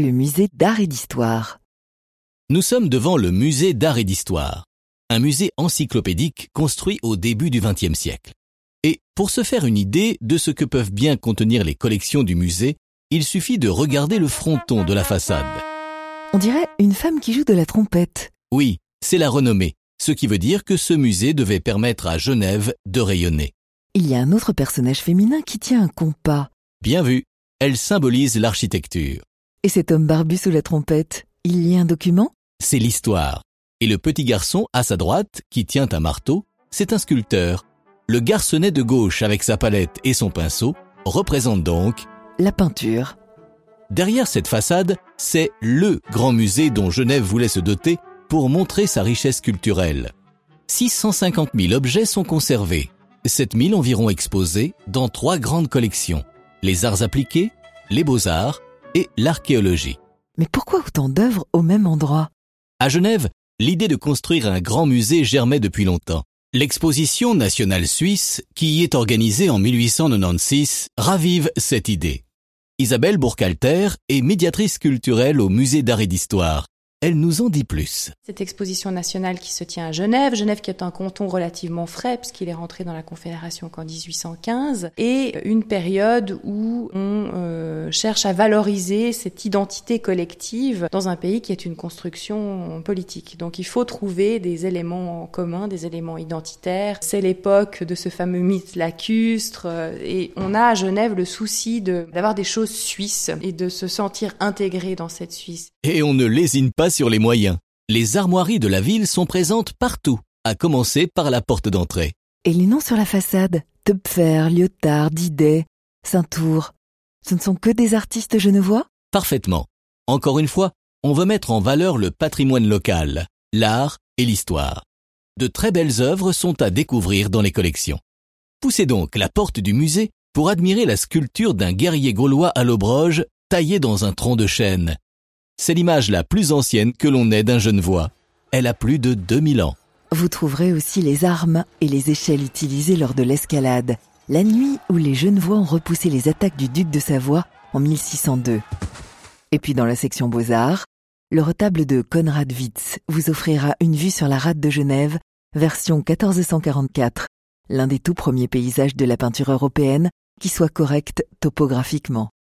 le musée d'art et d'histoire. Nous sommes devant le musée d'art et d'histoire, un musée encyclopédique construit au début du XXe siècle. Et pour se faire une idée de ce que peuvent bien contenir les collections du musée, il suffit de regarder le fronton de la façade. On dirait une femme qui joue de la trompette. Oui, c'est la renommée, ce qui veut dire que ce musée devait permettre à Genève de rayonner. Il y a un autre personnage féminin qui tient un compas. Bien vu, elle symbolise l'architecture. Et cet homme barbu sous la trompette, il y a un document? C'est l'histoire. Et le petit garçon à sa droite, qui tient un marteau, c'est un sculpteur. Le garçonnet de gauche avec sa palette et son pinceau représente donc La peinture. Derrière cette façade, c'est LE grand musée dont Genève voulait se doter pour montrer sa richesse culturelle. 650 000 objets sont conservés, 7 000 environ exposés dans trois grandes collections, les arts appliqués, les beaux-arts et l'archéologie. Mais pourquoi autant d'œuvres au même endroit? À Genève, l'idée de construire un grand musée germait depuis longtemps. L'exposition nationale suisse, qui y est organisée en 1896, ravive cette idée. Isabelle Bourcalter est médiatrice culturelle au musée d'art et d'histoire. Elle nous en dit plus. Cette exposition nationale qui se tient à Genève, Genève qui est un canton relativement frais puisqu'il est rentré dans la Confédération qu'en 1815, et une période où on euh, cherche à valoriser cette identité collective dans un pays qui est une construction politique. Donc il faut trouver des éléments communs, des éléments identitaires. C'est l'époque de ce fameux mythe lacustre, euh, et on a à Genève le souci d'avoir des choses suisses et de se sentir intégré dans cette Suisse. Et on ne lésine pas sur les moyens. Les armoiries de la ville sont présentes partout, à commencer par la porte d'entrée. Et les noms sur la façade Töpfer, Lyotard, Didet, Saint-Tour. Ce ne sont que des artistes genevois? Parfaitement. Encore une fois, on veut mettre en valeur le patrimoine local, l'art et l'histoire. De très belles œuvres sont à découvrir dans les collections. Poussez donc la porte du musée pour admirer la sculpture d'un guerrier gaulois à l'obroge taillé dans un tronc de chêne, c'est l'image la plus ancienne que l'on ait d'un Genevois. Elle a plus de 2000 ans. Vous trouverez aussi les armes et les échelles utilisées lors de l'escalade, la nuit où les Genevois ont repoussé les attaques du duc de Savoie en 1602. Et puis dans la section Beaux-Arts, le retable de Konrad Witz vous offrira une vue sur la rade de Genève, version 1444, l'un des tout premiers paysages de la peinture européenne qui soit correct topographiquement.